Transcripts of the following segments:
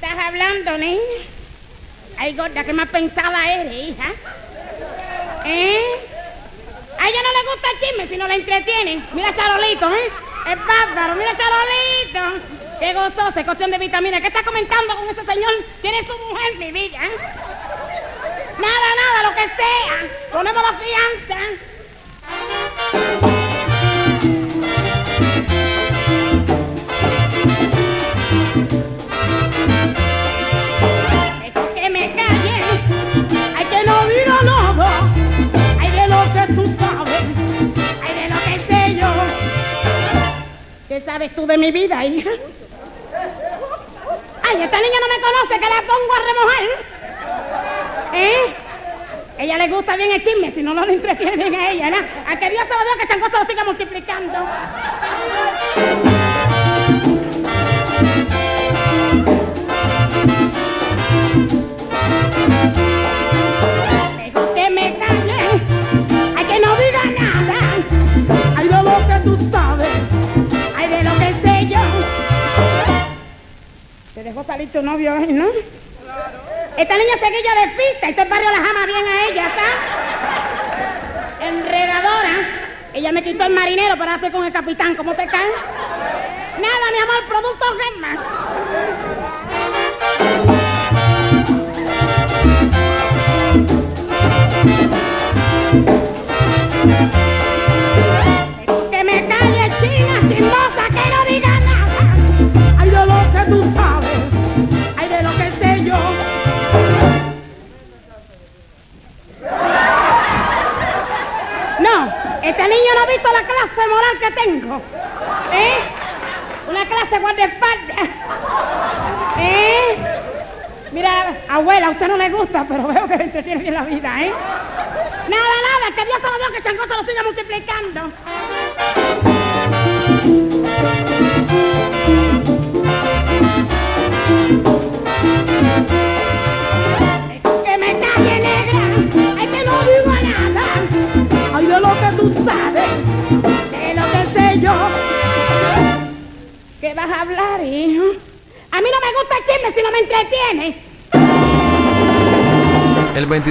Estás hablando, niña? Ay, gorda, ¿qué más pensada eres, hija? ¿Eh? A ella no le gusta el chisme si no la entretienen. Mira Charolito, ¿eh? Es bárbaro, mira Charolito. Qué gozoso, es cuestión de vitamina. ¿Qué está comentando con ese señor? Tiene su mujer, mi vida, ¿eh? Nada, nada, lo que sea. Ponemos la fianza. ¿Qué sabes tú de mi vida, hija? Ay, esta niña no me conoce, que la pongo a remojar. ¿Eh? Ella le gusta bien el chisme, si no, no le entretiene bien a ella, ¿no? A que Dios se lo diga que Chango se lo siga multiplicando. Dejó salir tu novio hoy, ¿no? Esta niña seguilla de fiesta, este barrio la ama bien a ella, ¿está? Enredadora. Ella me quitó el marinero, pero ahora estoy con el capitán. ¿Cómo te cae? Nada, mi amor, producto Gemma.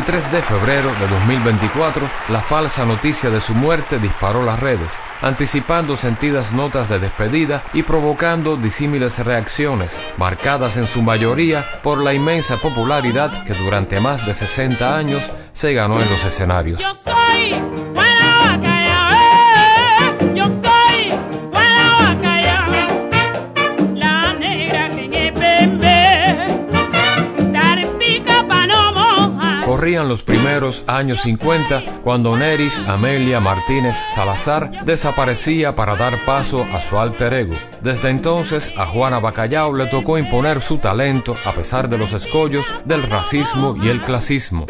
3 de febrero de 2024, la falsa noticia de su muerte disparó las redes, anticipando sentidas notas de despedida y provocando disímiles reacciones, marcadas en su mayoría por la inmensa popularidad que durante más de 60 años se ganó en los escenarios. Los primeros años 50 cuando Neris Amelia Martínez Salazar desaparecía para dar paso a su alter ego. Desde entonces a Juana Bacallao le tocó imponer su talento a pesar de los escollos del racismo y el clasismo.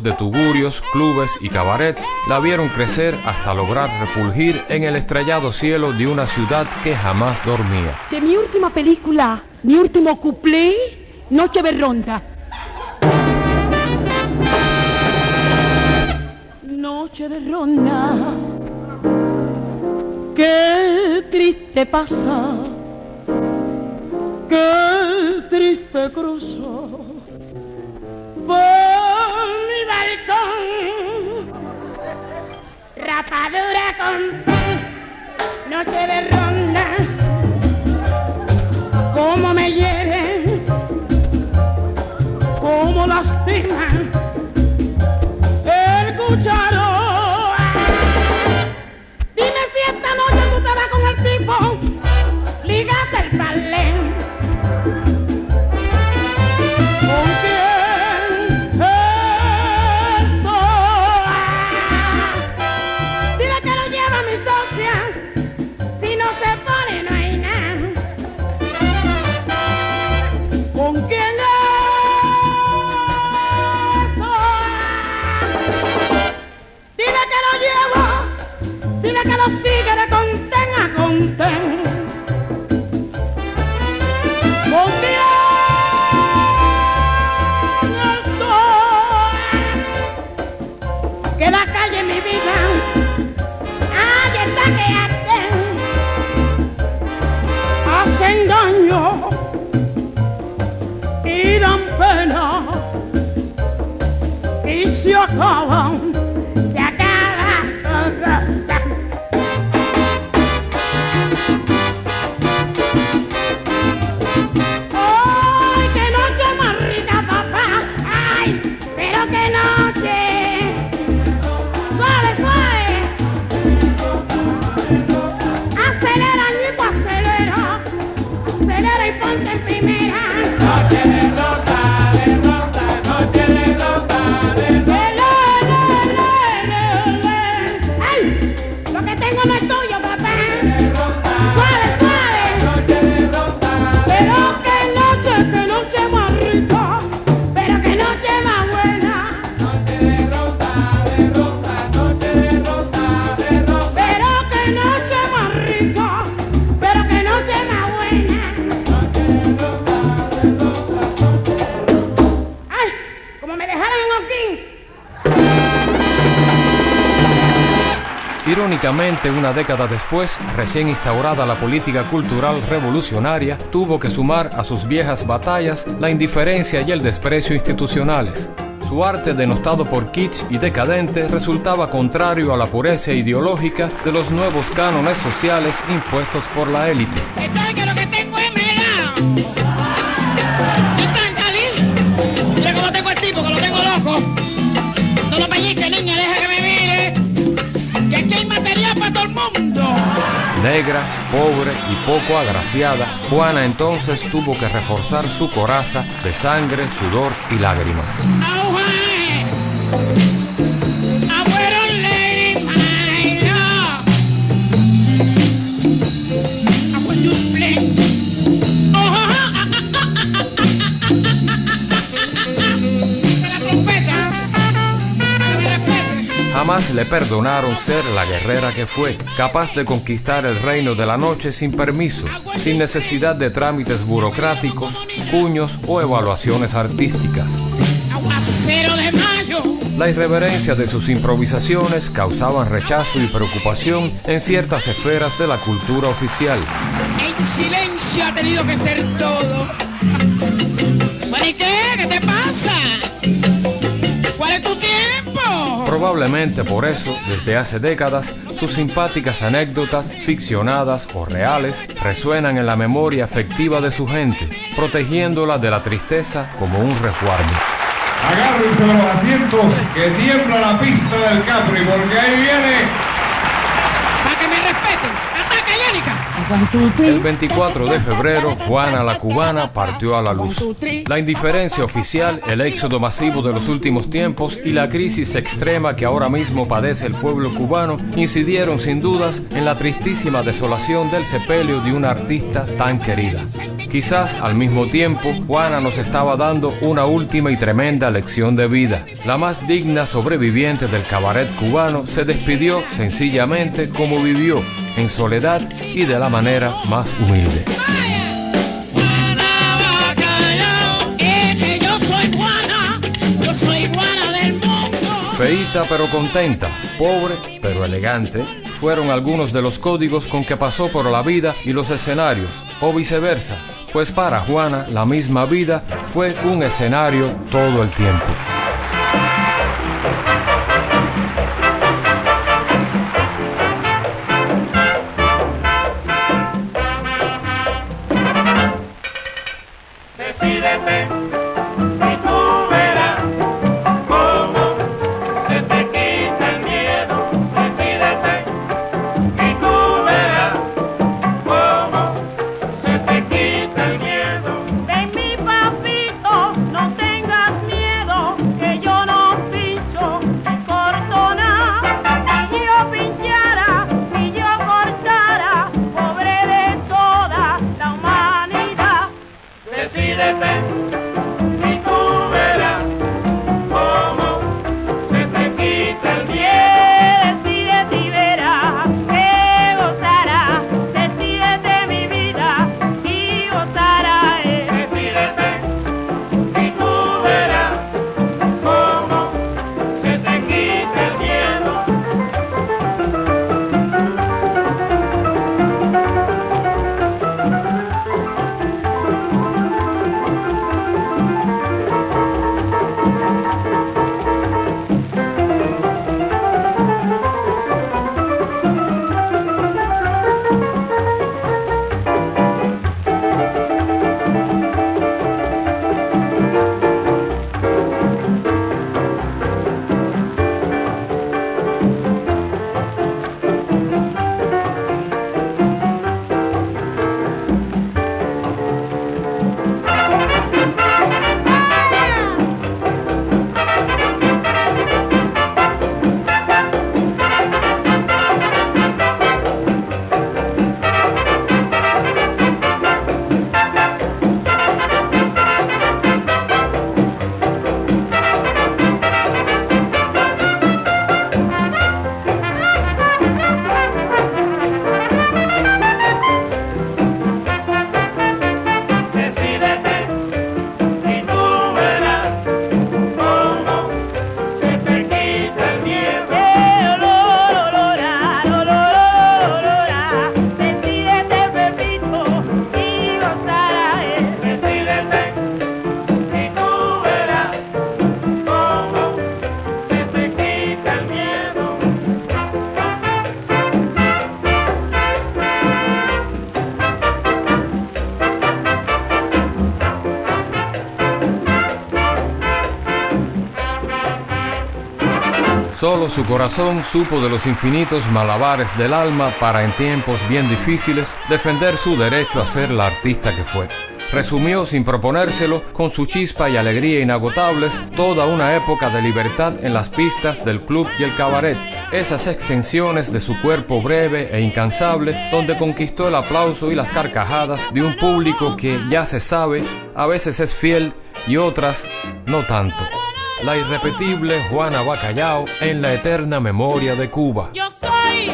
De tugurios, clubes y cabarets la vieron crecer hasta lograr refulgir en el estrellado cielo de una ciudad que jamás dormía. De mi última película, mi último cuplé, Noche de Ronda. Noche de ronda, qué triste pasa, qué triste cruzó por balcón. Rapadura con noche de ronda. Cómo me hiere, cómo lastima el cucharo. Los sigue de contén a contén. Con quién estoy. Que la calle mi vida, ahí está que arden, hacen daño y dan pena y se acaban, Irónicamente, una década después, recién instaurada la política cultural revolucionaria, tuvo que sumar a sus viejas batallas la indiferencia y el desprecio institucionales. Su arte, denostado por kitsch y decadente, resultaba contrario a la pureza ideológica de los nuevos cánones sociales impuestos por la élite. Negra, pobre y poco agraciada, Juana entonces tuvo que reforzar su coraza de sangre, sudor y lágrimas. Jamás le perdonaron ser la guerrera que fue, capaz de conquistar el reino de la noche sin permiso, sin necesidad de trámites burocráticos, cuños o evaluaciones artísticas. La irreverencia de sus improvisaciones causaban rechazo y preocupación en ciertas esferas de la cultura oficial. En silencio ha tenido que ser todo. ¿y qué? ¿Qué te pasa? ¿Cuál es tu? Probablemente por eso, desde hace décadas, sus simpáticas anécdotas, ficcionadas o reales, resuenan en la memoria afectiva de su gente, protegiéndola de la tristeza como un resguardo. Agárrense los asientos que tiembla la pista del Capri porque ahí viene El 24 de febrero, Juana la cubana partió a la luz. La indiferencia oficial, el éxodo masivo de los últimos tiempos y la crisis extrema que ahora mismo padece el pueblo cubano incidieron sin dudas en la tristísima desolación del sepelio de una artista tan querida. Quizás al mismo tiempo, Juana nos estaba dando una última y tremenda lección de vida. La más digna sobreviviente del cabaret cubano se despidió sencillamente como vivió, en soledad y de la manera más humilde. Feíta pero contenta, pobre pero elegante, fueron algunos de los códigos con que pasó por la vida y los escenarios, o viceversa, pues para Juana la misma vida fue un escenario todo el tiempo. See that man. Solo su corazón supo de los infinitos malabares del alma para en tiempos bien difíciles defender su derecho a ser la artista que fue. Resumió sin proponérselo, con su chispa y alegría inagotables, toda una época de libertad en las pistas del club y el cabaret, esas extensiones de su cuerpo breve e incansable, donde conquistó el aplauso y las carcajadas de un público que, ya se sabe, a veces es fiel y otras no tanto. La irrepetible Juana Bacallao en la eterna memoria de Cuba. Yo soy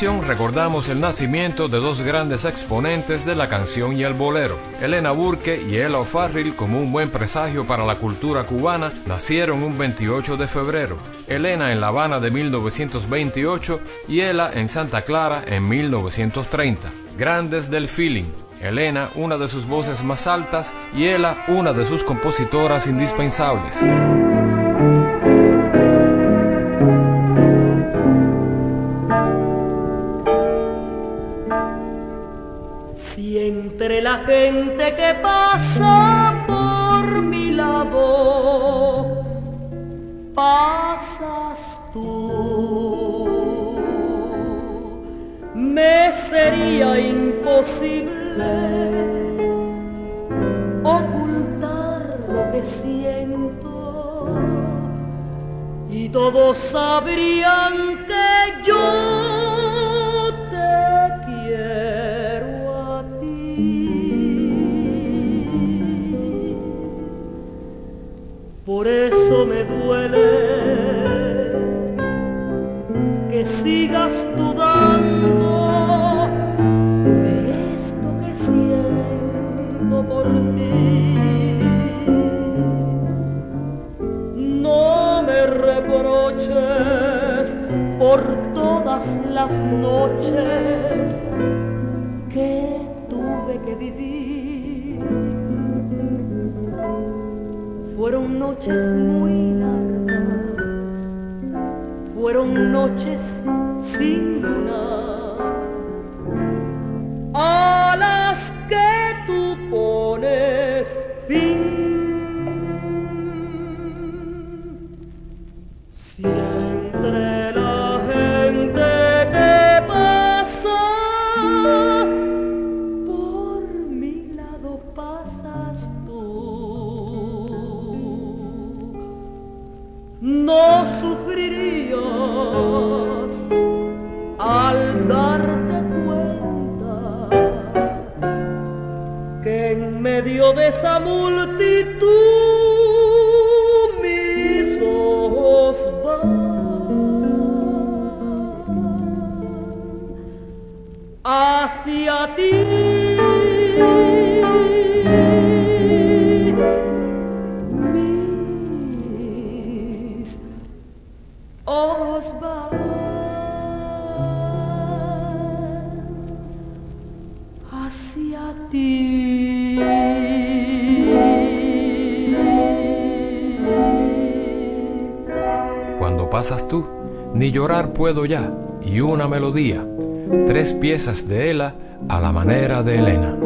recordamos el nacimiento de dos grandes exponentes de la canción y el bolero. Elena Burke y Ella O'Farrill, como un buen presagio para la cultura cubana, nacieron un 28 de febrero. Elena en La Habana de 1928 y Ella en Santa Clara en 1930. Grandes del feeling. Elena, una de sus voces más altas, y Ella, una de sus compositoras indispensables. Imposible ocultar lo que siento. Y todos sabrían que las noches que tuve que vivir. Fueron noches muy largas, fueron noches y una melodía, tres piezas de Ela a la manera de Elena.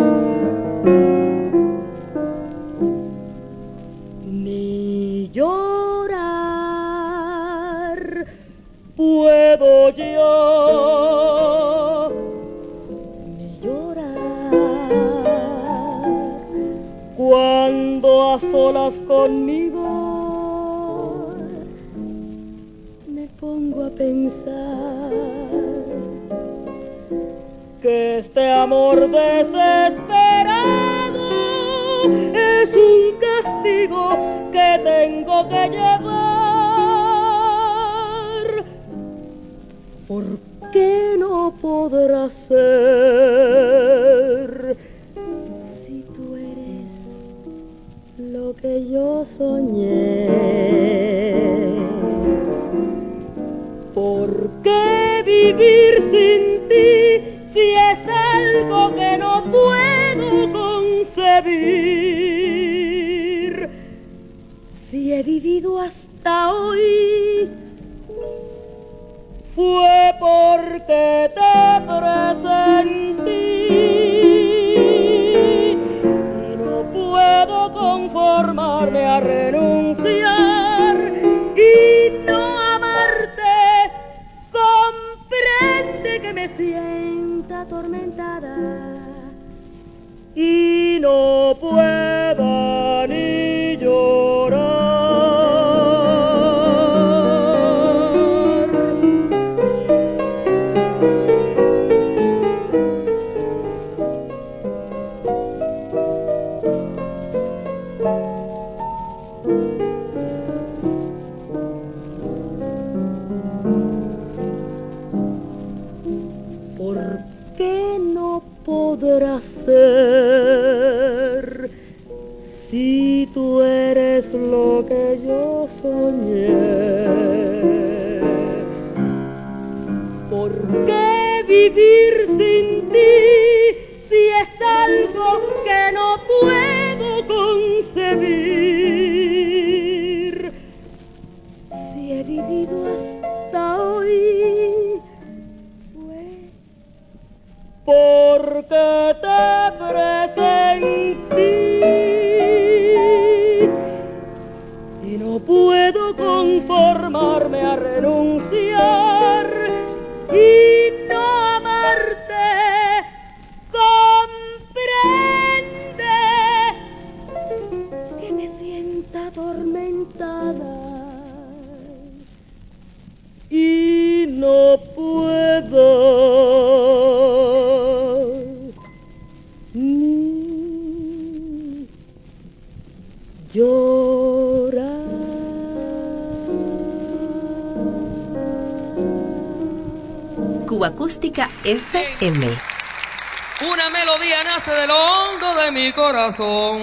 Una melodía nace de lo hondo de mi corazón.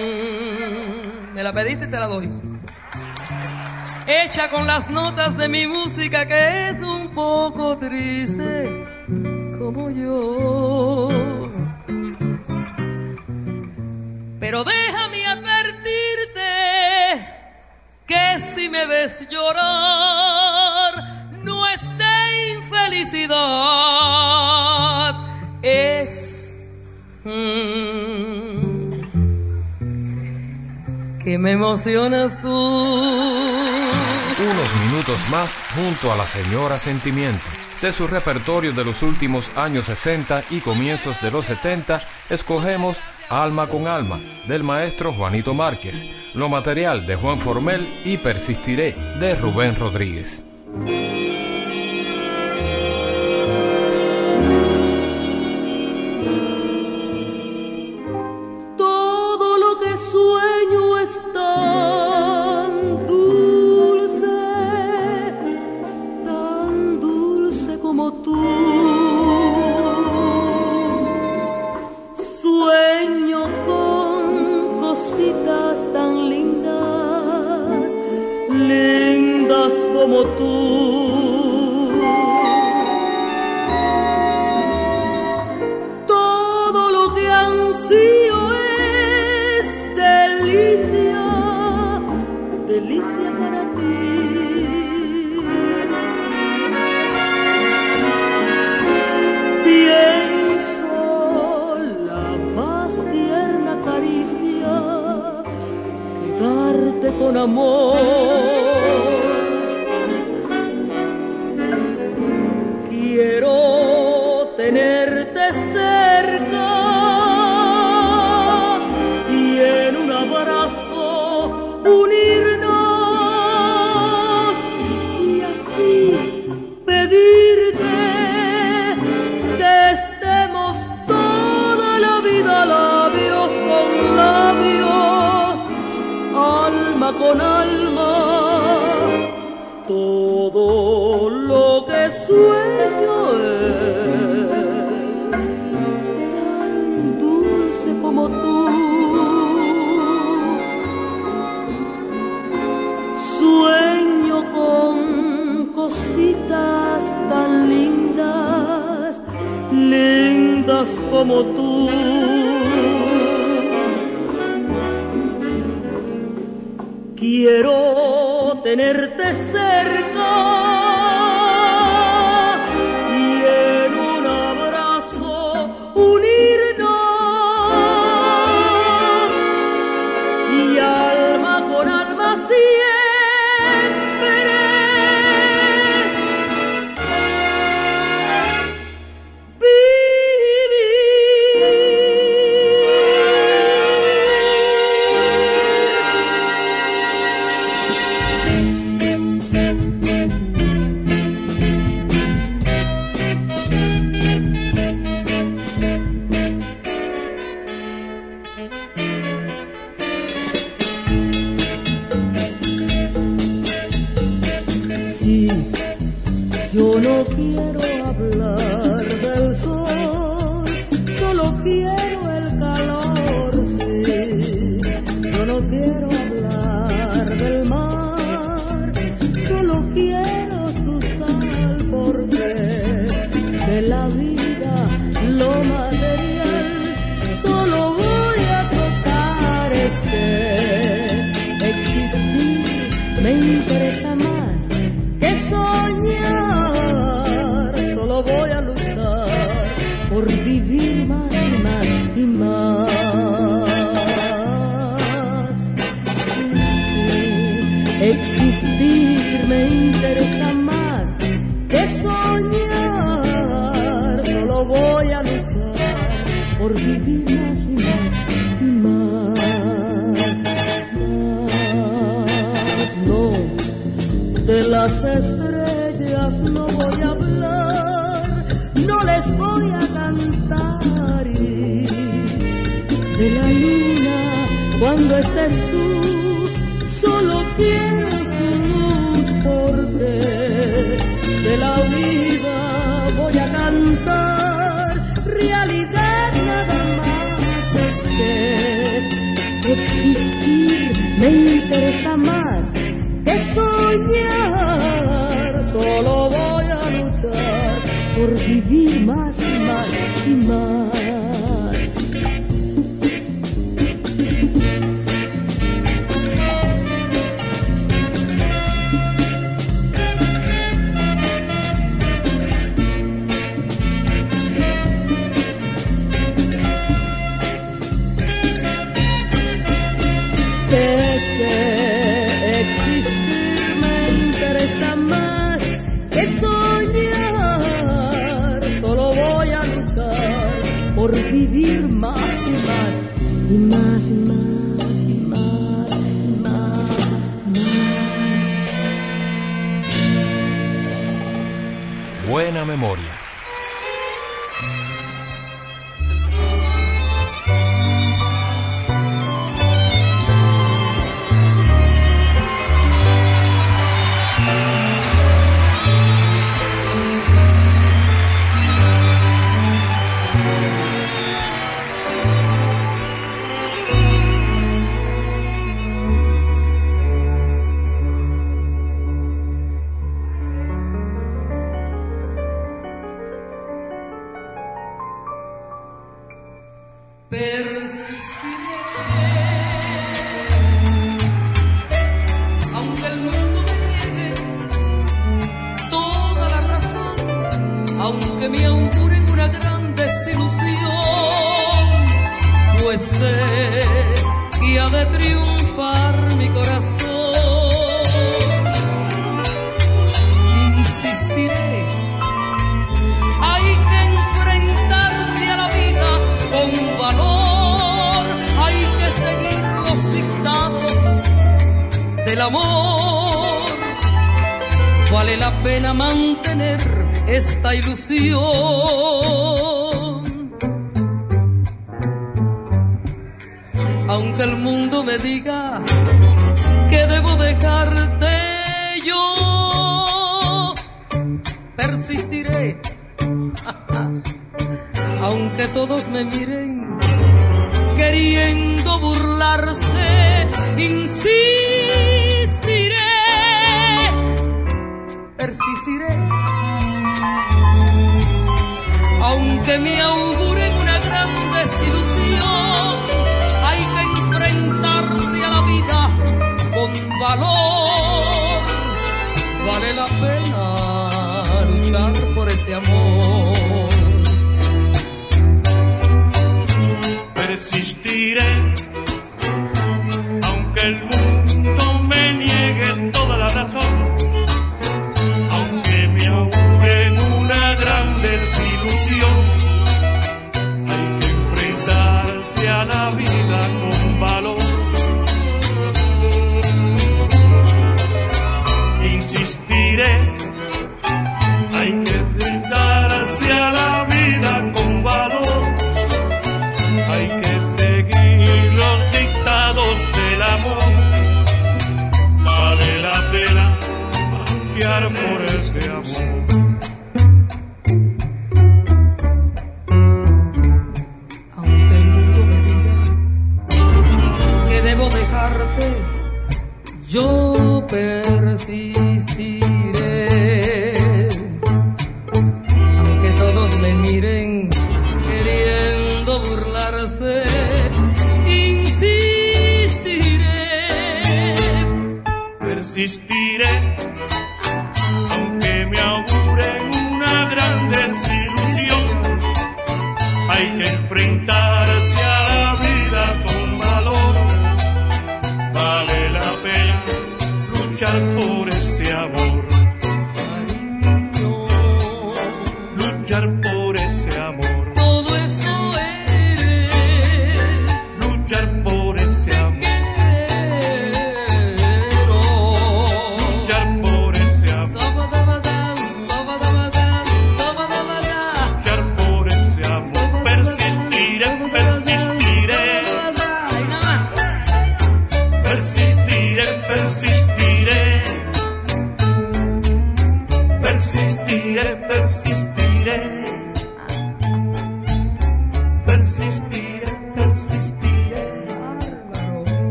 Me la pediste y te la doy. Hecha con las notas de mi música que es un poco triste como yo. Pero déjame advertirte que si me ves llorar no es de infelicidad, es que me emocionas tú. Unos minutos más junto a la señora Sentimiento. De su repertorio de los últimos años 60 y comienzos de los 70, escogemos Alma con Alma, del maestro Juanito Márquez, lo material de Juan Formel y Persistiré, de Rubén Rodríguez. Amor. Me interesa más las estrellas no voy a hablar, no les voy a cantar. De la luna cuando estés memoria.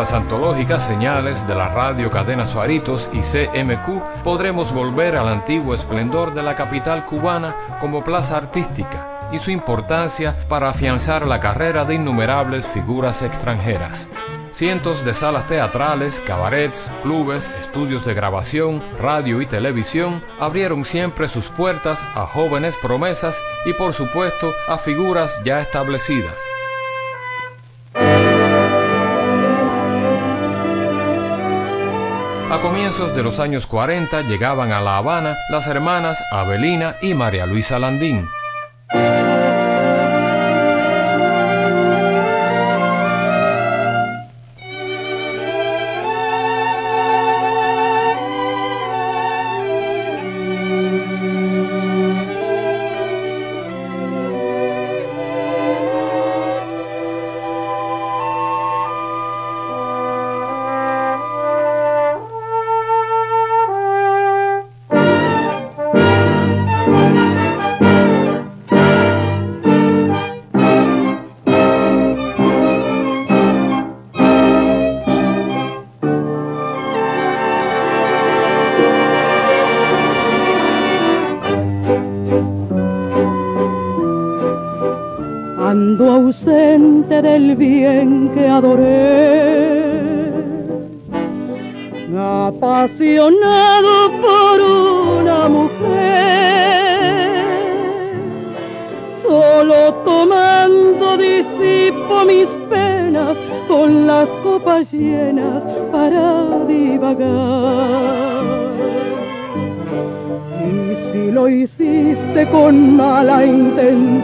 Las antológicas señales de la radio Cadena Suaritos y CMQ, podremos volver al antiguo esplendor de la capital cubana como plaza artística y su importancia para afianzar la carrera de innumerables figuras extranjeras. Cientos de salas teatrales, cabarets, clubes, estudios de grabación, radio y televisión abrieron siempre sus puertas a jóvenes promesas y por supuesto a figuras ya establecidas. A comienzos de los años 40 llegaban a La Habana las hermanas Abelina y María Luisa Landín.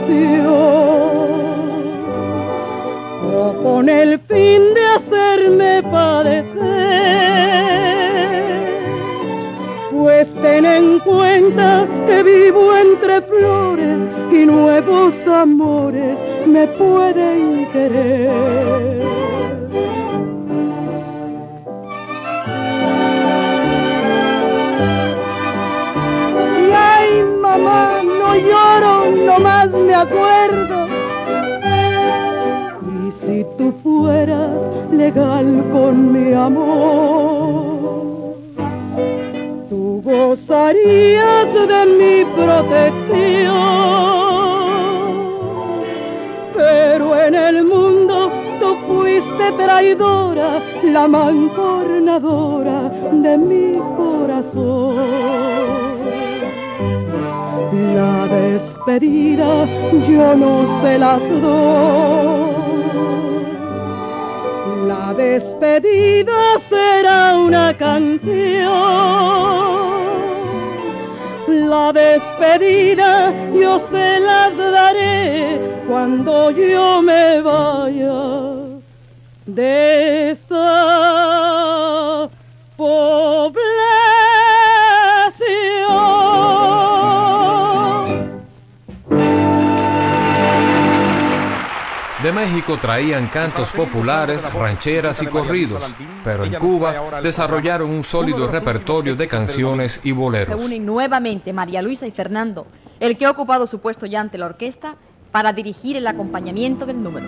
feel se las doy. La despedida será una canción. La despedida yo se las daré cuando yo me vaya de esta México traían cantos populares, rancheras y corridos, pero en Cuba desarrollaron un sólido repertorio de canciones y Se boleros. unen nuevamente María Luisa y Fernando, el que ha ocupado su puesto ya ante la orquesta, para dirigir el acompañamiento del número.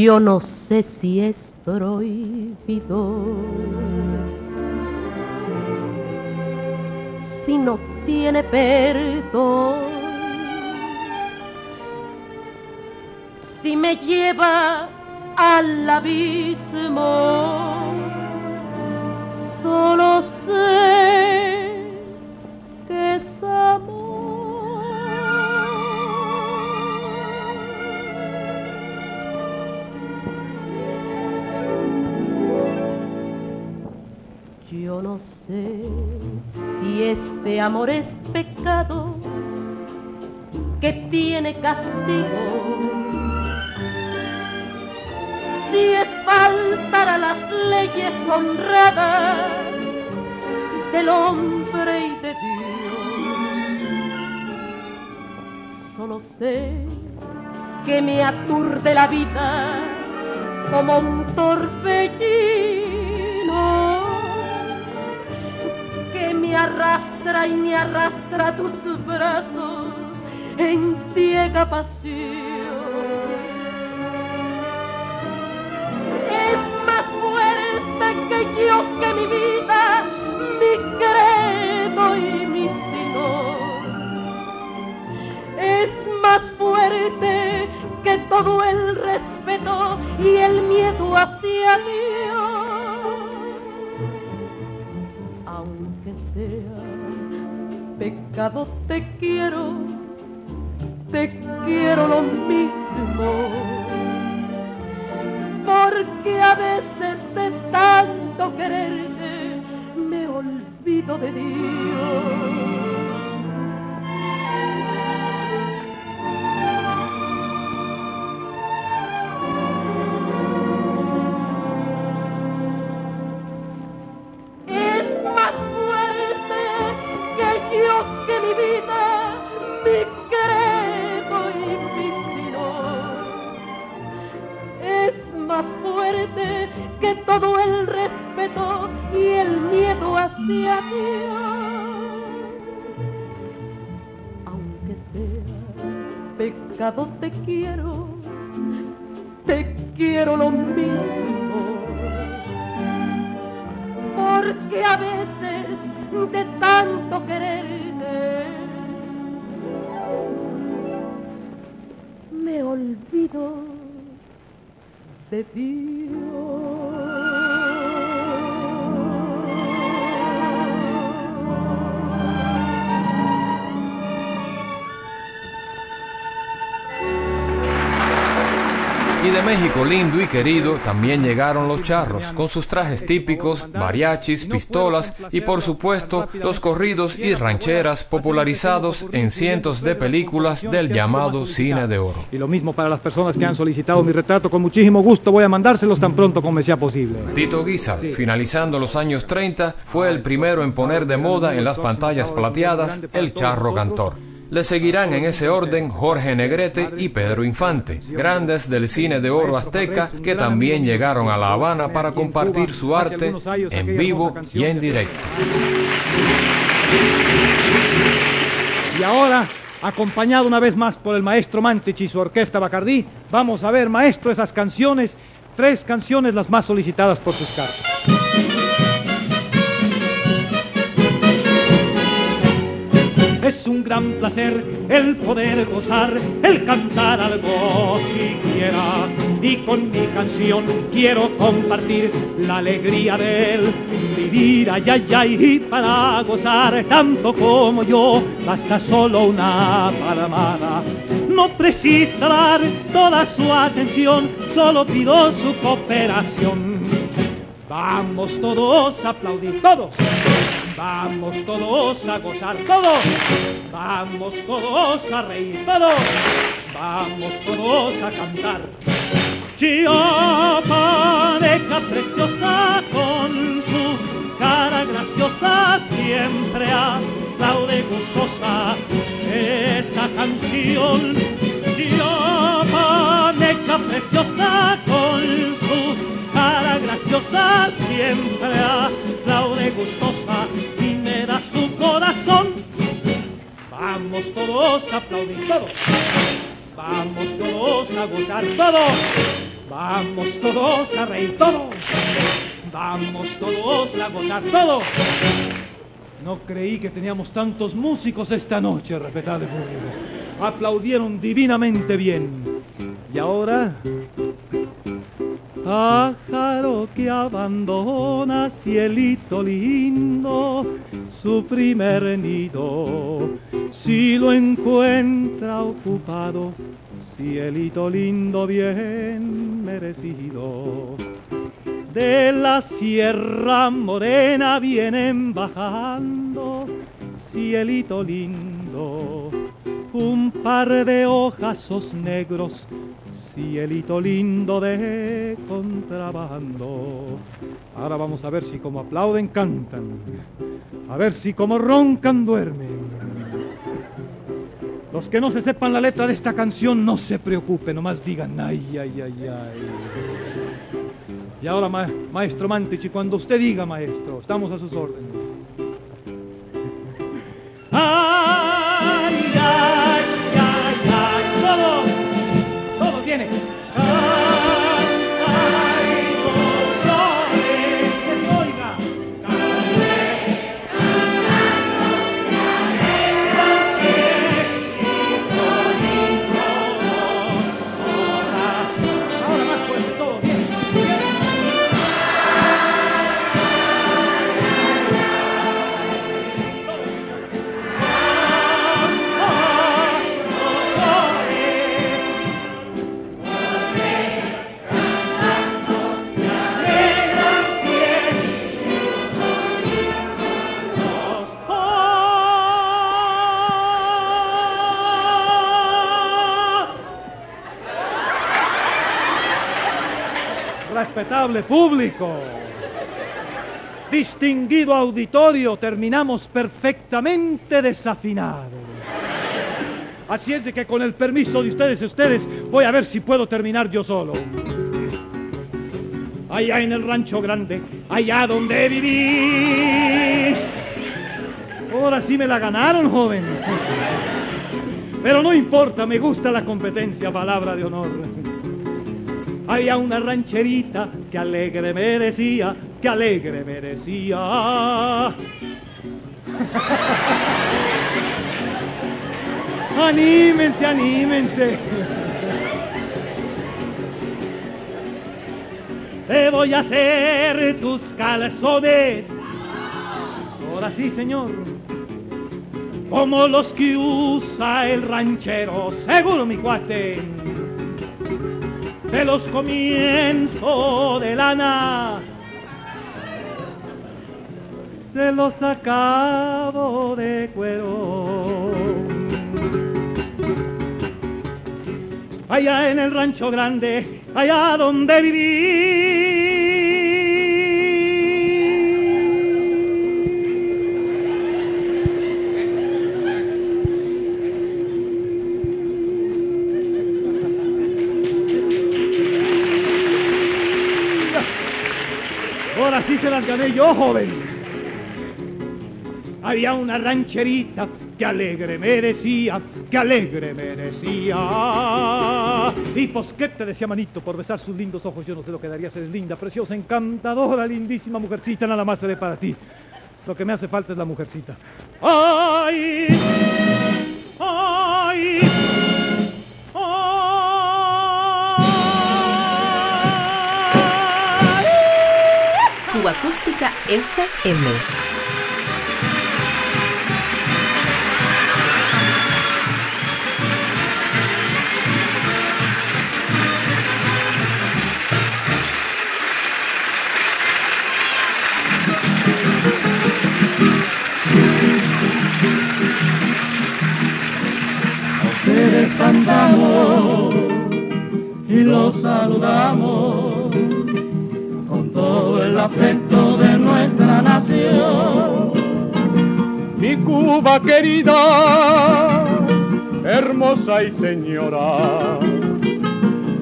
Yo no sé si es prohibido. Si no tiene perdón. Si me lleva al abismo. Solo sé No sé si este amor es pecado que tiene castigo. Si es faltar a las leyes honradas del hombre y de Dios. Solo sé que me aturde la vida como un torbellino arrastra y me arrastra tus brazos en ciega pasión. Es más fuerte que yo, que mi vida, mi credo y mi sino. Es más fuerte que todo el respeto y el miedo hacia Dios. Pecado, te quiero, te quiero lo mismo. Porque a veces de tanto quererte me olvido de Dios. Hacia Dios. Aunque sea pecado, te quiero, te quiero lo mismo porque a veces de tanto quererte me olvido de Y de México lindo y querido también llegaron los charros, con sus trajes típicos, mariachis, pistolas y por supuesto los corridos y rancheras popularizados en cientos de películas del llamado cine de oro. Y lo mismo para las personas que han solicitado mi retrato, con muchísimo gusto voy a mandárselos tan pronto como me sea posible. Tito Guisa, finalizando los años 30, fue el primero en poner de moda en las pantallas plateadas el charro cantor. Le seguirán en ese orden Jorge Negrete y Pedro Infante, grandes del cine de oro azteca que también llegaron a La Habana para compartir su arte en vivo y en directo. Y ahora, acompañado una vez más por el maestro Mantich y su orquesta Bacardí, vamos a ver, maestro, esas canciones, tres canciones las más solicitadas por sus cartas. Es un gran placer el poder gozar, el cantar algo siquiera. Y con mi canción quiero compartir la alegría del vivir, ay, ay, ay, y para gozar tanto como yo, basta solo una palmada. No precisa dar toda su atención, solo pido su cooperación. Vamos todos a aplaudir, todos. Vamos todos a gozar, todos. Vamos todos a reír, todos. Vamos todos a cantar. Chiapaneca preciosa con su cara graciosa siempre aplaude gustosa esta canción. Chiapaneca preciosa con su cara graciosa siempre aplaude gustosa y me da su corazón. Vamos todos a aplaudir todos. Vamos todos a gozar todos. Vamos todos a reír, todos. Vamos todos a gozar, todos. No creí que teníamos tantos músicos esta noche, respetable público. Aplaudieron divinamente bien. Y ahora, pájaro que abandona, cielito lindo, su primer nido, si lo encuentra ocupado, cielito lindo, bien merecido. De la Sierra Morena vienen bajando, cielito lindo, un par de ojazos negros, cielito lindo de contrabando. Ahora vamos a ver si como aplauden cantan, a ver si como roncan duermen. Los que no se sepan la letra de esta canción no se preocupen, nomás digan ay, ay, ay, ay. Y ahora, ma- maestro Mantici, cuando usted diga, maestro, estamos a sus órdenes. Ay, ay, todo, todo Respetable público, distinguido auditorio, terminamos perfectamente desafinados. Así es de que con el permiso de ustedes ustedes voy a ver si puedo terminar yo solo. Allá en el rancho grande, allá donde viví. Ahora sí me la ganaron, joven. Pero no importa, me gusta la competencia, palabra de honor. Había una rancherita que alegre me decía, que alegre me decía. anímense, anímense. Te voy a hacer tus calzones. Ahora sí, señor. Como los que usa el ranchero, seguro mi cuate de los comienzos de lana. Se los acabo de cuero. Allá en el rancho grande, allá donde Ahora sí se las gané yo, joven. Había una rancherita que alegre me decía, que alegre me decía. Y pues, ¿qué te decía, manito? Por besar sus lindos ojos, yo no sé lo que darías. Eres linda, preciosa, encantadora, lindísima mujercita, nada más seré para ti. Lo que me hace falta es la mujercita. ¡Ay! ¡Ay! Acústica FM. Querida, hermosa y señora,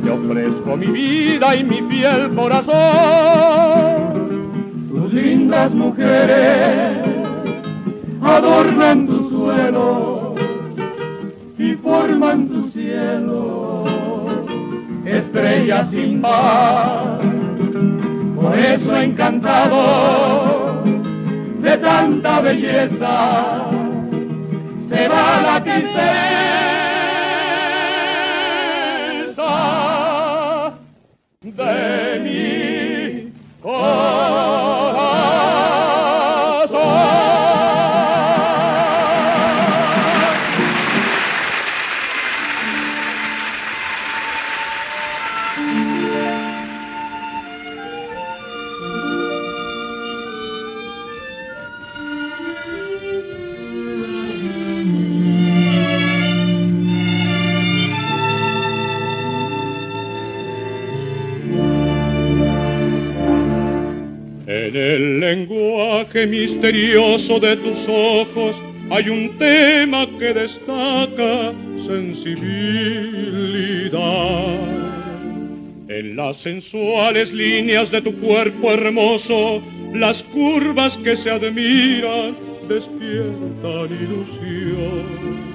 te ofrezco mi vida y mi fiel corazón. Tus lindas mujeres adornan tu suelo y forman tu cielo. estrella sin par. Por eso encantado de tanta belleza, se va la tristeza de mi misterioso de tus ojos hay un tema que destaca sensibilidad. En las sensuales líneas de tu cuerpo hermoso, las curvas que se admiran despiertan ilusión.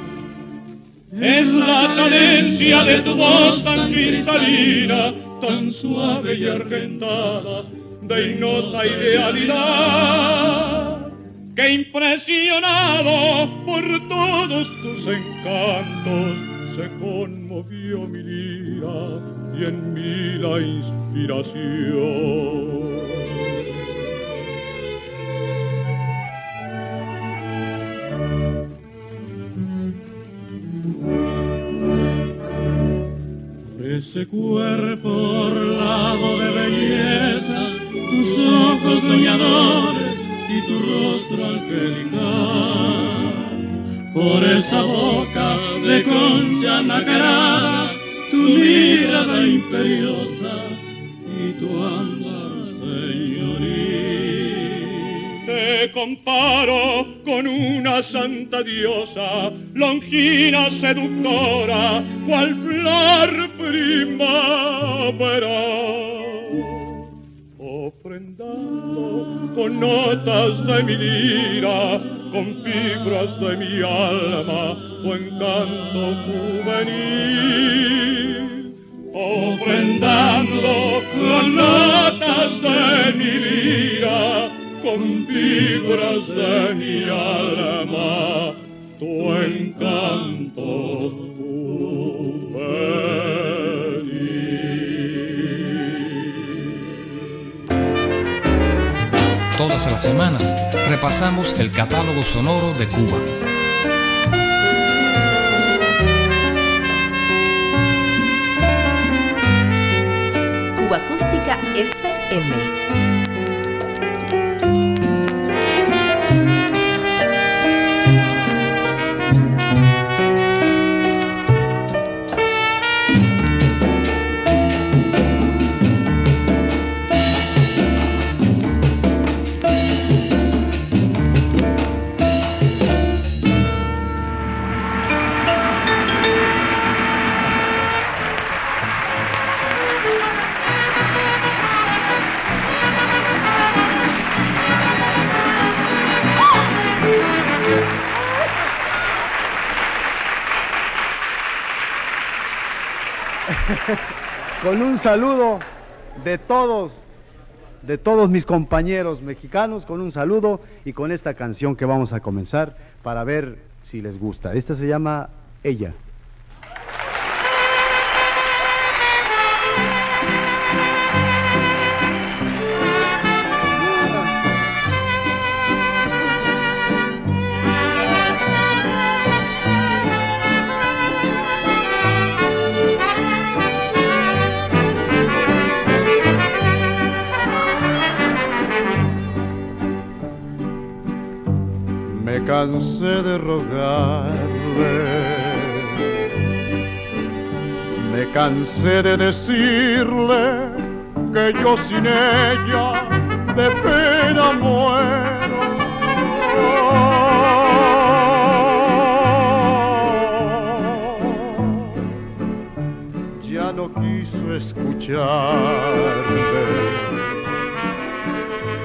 Es la cadencia de tu voz tan cristalina, tan suave y argentada, de ignota idealidad, que impresionado por todos tus encantos, se conmovió mi lira y en mí la inspiración. Ese cuerpo orlado de belleza, tus ojos soñadores y tu rostro angelical. Por esa boca de concha nacarada, tu mirada imperiosa y tu andar señoril. Te comparo con una santa diosa, longina seductora, cual flor primavera. Ofrendando con notas de mi lira, con fibras de mi alma, tu encanto juvenil. Ofrendando con notas de mi lira, con fibras de mi alma, tu encanto Todas las semanas repasamos el catálogo sonoro de Cuba. Cuba Acústica FM. Con un saludo de todos, de todos mis compañeros mexicanos, con un saludo y con esta canción que vamos a comenzar para ver si les gusta. Esta se llama Ella. Me cansé de rogarle, me cansé de decirle que yo sin ella de pena muero. Ya no quiso escucharme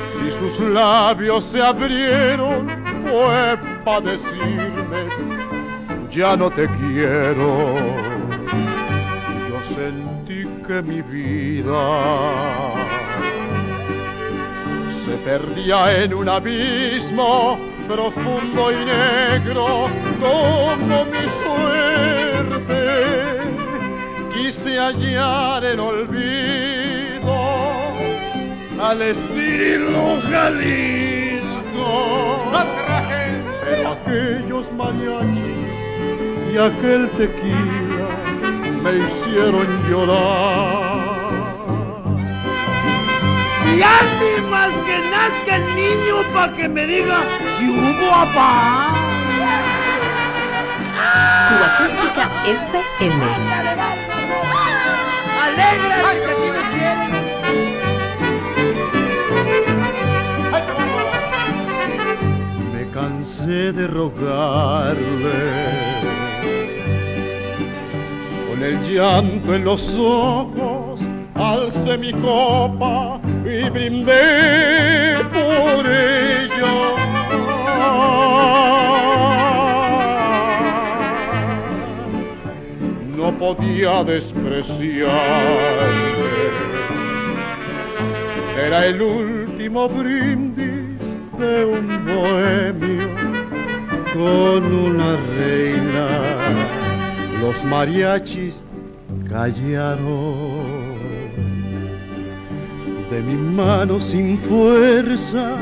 si sus labios se abrieron fue para decirme ya no te quiero. Yo sentí que mi vida se perdía en un abismo profundo y negro como mi suerte. Quise hallar el olvido al estilo Jalisco. Mariachis y aquel tequila me hicieron llorar. Lástimas que nazca el niño para que me diga que hubo papá. Cuba Acústica FM. Alegra de rogarle. Con el llanto en los ojos alcé mi copa y brindé por ella. No podía despreciarme, era el último brindis de un bohemio con una reina. Los mariachis callaron. De mi mano sin fuerza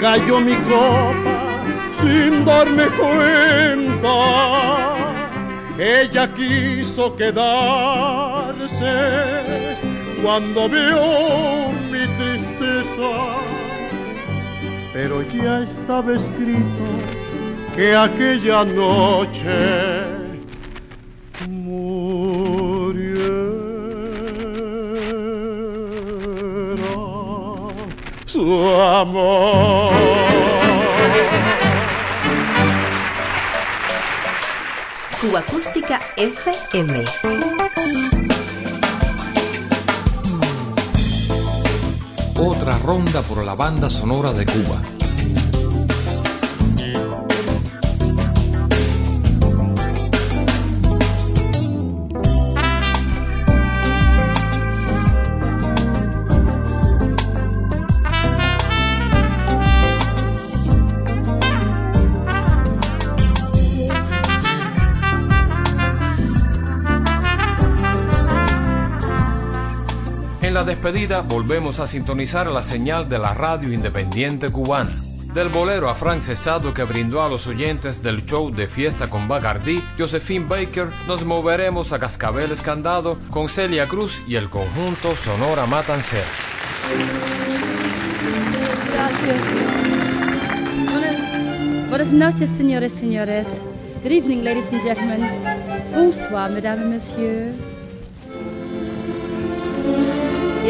cayó mi copa sin darme cuenta. Ella quiso quedarse cuando vio mi tristeza, pero ya estaba escrito que aquella noche su amor. Cuba Acústica FM. Otra ronda por la banda sonora de Cuba. Despedida volvemos a sintonizar la señal de la radio independiente cubana. Del bolero a Frank Cesado que brindó a los oyentes del show de fiesta con Bagardí, Josephine Baker, nos moveremos a Cascabel Escandado con Celia Cruz y el conjunto Sonora Matancera. Gracias. Buenas noches, señores, señores. Good evening, ladies and gentlemen. Bonsoir, mesdames et messieurs.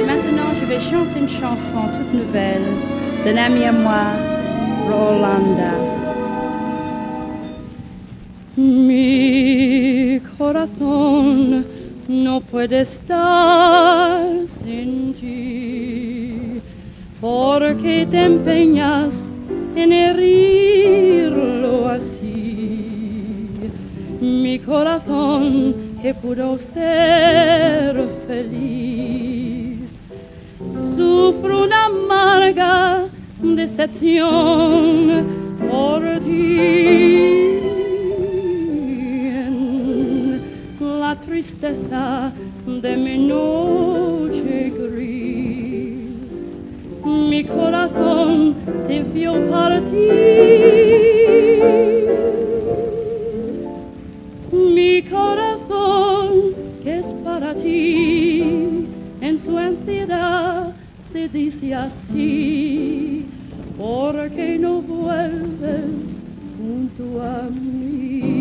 Maintenant, je vais chanter une chanson toute nouvelle d'un ami à moi, Rolanda. Mi corazón no puede estar sin ti, porque te empeñas en herirlo así. Mi corazón que pudo ser feliz, sufro una amarga decepción por ti. La tristeza de mi noche gris, mi corazón te vio partir. Mi corazón que es para ti, en su entidad dice así, porque no vuelves junto a mí.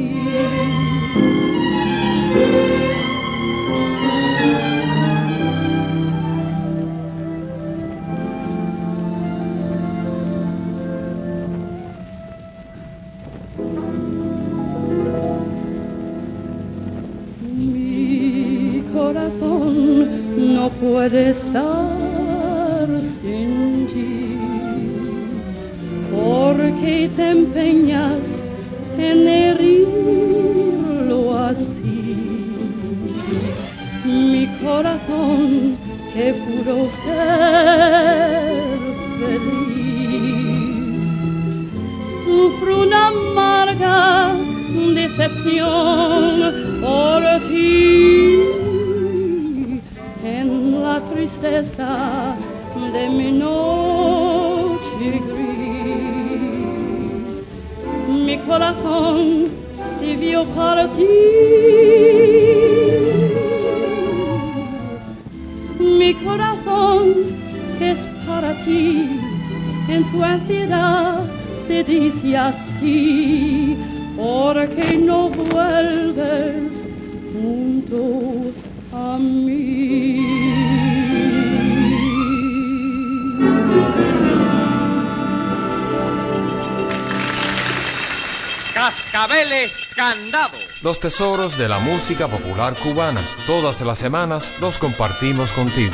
los tesoros de la música popular cubana. Todas las semanas los compartimos contigo.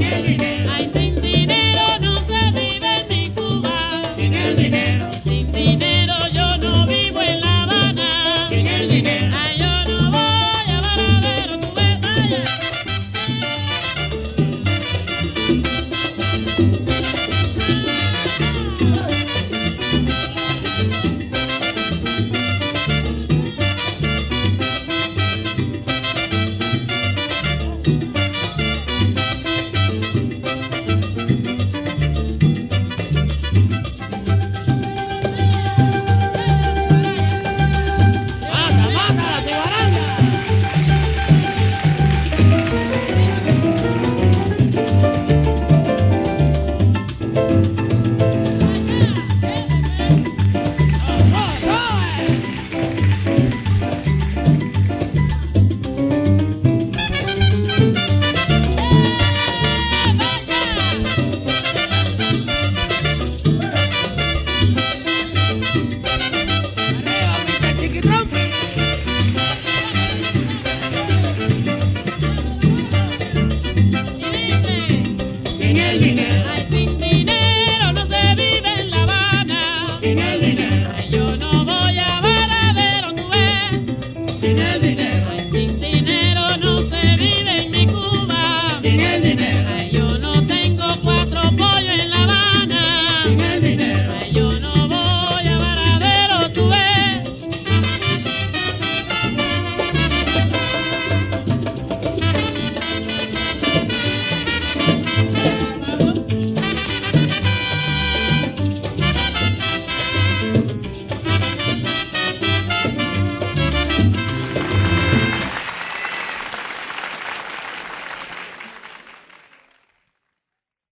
Ves. Sin